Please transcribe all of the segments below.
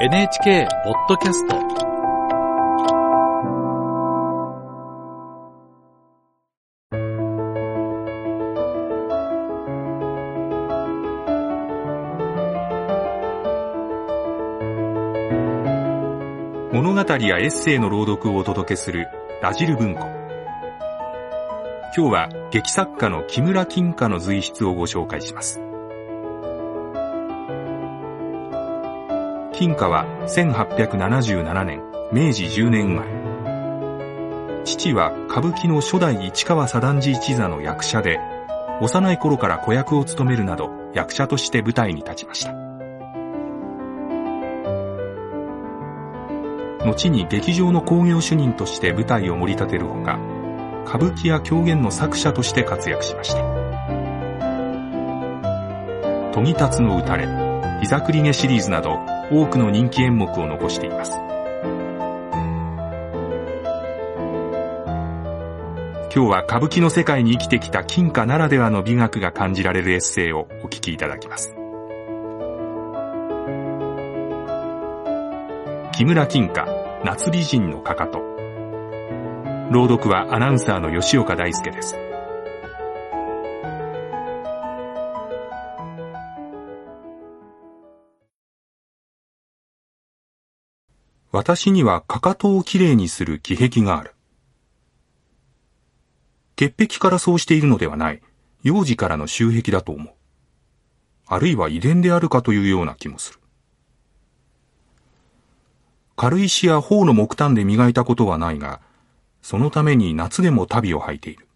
NHK ポッドキャスト。物語やエッセイの朗読をお届けするラジル文庫。今日は劇作家の木村金花の随筆をご紹介します。金花は1877年明治10年生まれ。父は歌舞伎の初代市川左団次一座の役者で幼い頃から子役を務めるなど役者として舞台に立ちました。後に劇場の興行主任として舞台を盛り立てるほか歌舞伎や狂言の作者として活躍しました「研ぎ立つの打たれ」「膝栗毛」シリーズなど多くの人気演目を残しています。今日は歌舞伎の世界に生きてきた金貨ならではの美学が感じられるエッセイをお聞きいただきます。木村金貨夏美人のかかと。朗読はアナウンサーの吉岡大輔です。私にはかかとをきれいにする気癖がある。潔癖からそうしているのではない、幼児からの習癖だと思う。あるいは遺伝であるかというような気もする。軽石や頬の木炭で磨いたことはないが、そのために夏でも旅を履いている。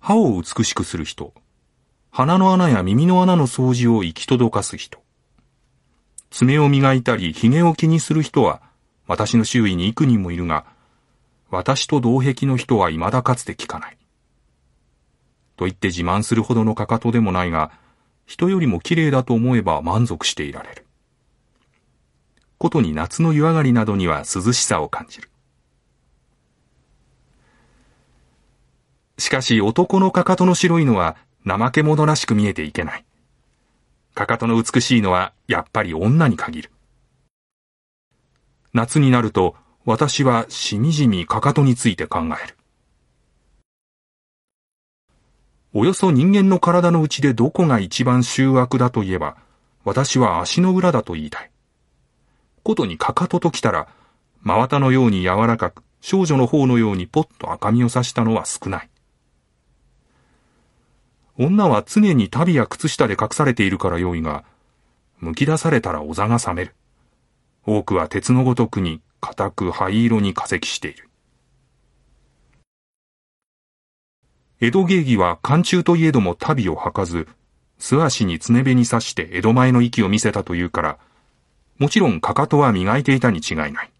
歯を美しくする人、鼻の穴や耳の穴の掃除を行き届かす人、爪を磨いたり髭を気にする人は私の周囲に幾人もいるが、私と同癖の人は未だかつて聞かない。と言って自慢するほどのかかとでもないが、人よりも綺麗だと思えば満足していられる。ことに夏の湯上がりなどには涼しさを感じる。しかし男のかかとの白いのは怠け者らしく見えていけない。かかとの美しいのはやっぱり女に限る。夏になると私はしみじみかかとについて考える。およそ人間の体のうちでどこが一番醜悪だといえば、私は足の裏だと言いたい。ことにかかとときたら、真綿のように柔らかく、少女の方のようにポッと赤みをさしたのは少ない。女は常に足袋や靴下で隠されているから良いが、剥き出されたらお座が冷める。多くは鉄のごとくに固く灰色に化石している。江戸芸妓は寒中といえども足袋を履かず、素足に爪辺に刺して江戸前の息を見せたというから、もちろんかかとは磨いていたに違いない。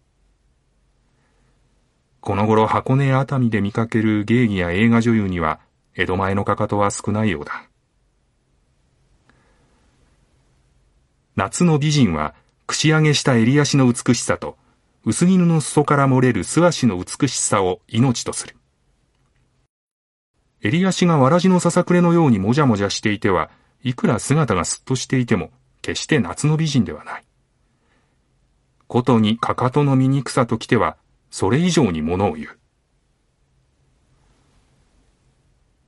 この頃箱根や熱海で見かける芸妓や映画女優には、江戸前のかかとは少ないようだ。夏の美人は、串上げした襟足の美しさと、薄絹の裾から漏れる素足の美しさを命とする。襟足がわらじのささくれのようにもじゃもじゃしていては、いくら姿がすっとしていても、決して夏の美人ではない。ことにかかとの醜さときては、それ以上にものを言う。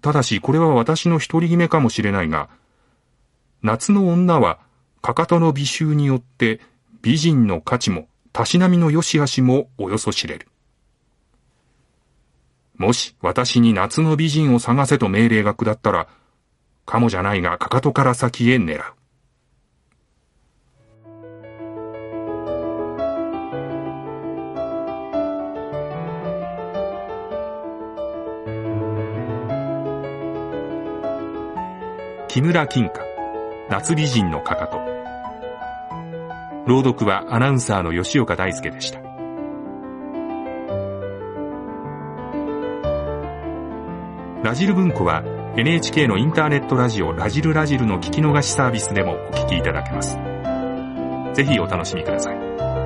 ただしこれは私の独り決めかもしれないが、夏の女はかかとの美醜によって美人の価値もたしなみの良し悪しもおよそ知れる。もし私に夏の美人を探せと命令が下ったら、かもじゃないがかかとから先へ狙う。木村金華夏美人のかかと。朗読はアナウンサーの吉岡大輔でした。ラジル文庫は NHK のインターネットラジオラジルラジルの聞き逃しサービスでもお聞きいただけます。ぜひお楽しみください。